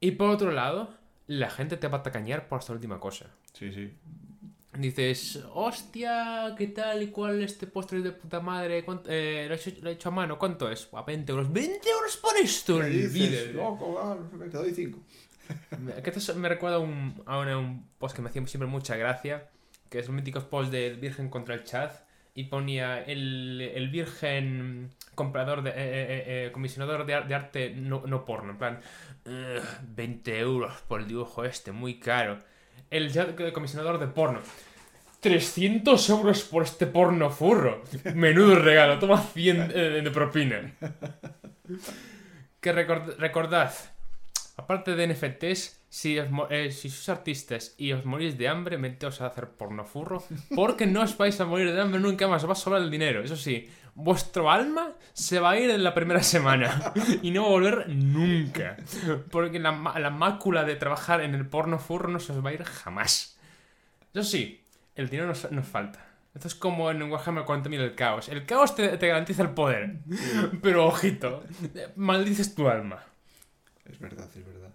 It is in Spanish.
Y por otro lado, la gente te va a tacañar por esta última cosa. Sí, sí. Dices, hostia, ¿qué tal y cuál este postre de puta madre? ¿Cuánto- eh, lo, he hecho, lo he hecho a mano, ¿cuánto es? A 20 euros. ¡20 euros por esto! ¿Qué dices? Loco, ah, te doy cinco. Me- Que esto me recuerda a un, a un post que me hacía siempre mucha gracia, que es los míticos posts del Virgen contra el Chad, y ponía el, el Virgen comprador, de, eh, eh, eh, comisionador de, de arte no, no porno, en plan, "Ugh, 20 euros por el dibujo este, muy caro. El eh, comisionador de porno. 300 euros por este porno furro. Menudo regalo, toma 100 eh, de propina. Que record- recordad, aparte de NFTs, si, os eh, si sois artistas y os morís de hambre, meteos a hacer porno furro, porque no os vais a morir de hambre nunca más, os va a sobrar el dinero. Eso sí, vuestro alma se va a ir en la primera semana y no va a volver nunca. Porque la, mácula de trabajar en el porno furro no se os va a ir jamás. Eso sí, el dinero nos, nos falta. Esto es como en Warhammer 40.000 el caos. El caos te, te garantiza el poder. Pero ojito, maldices tu alma. Es verdad, es verdad.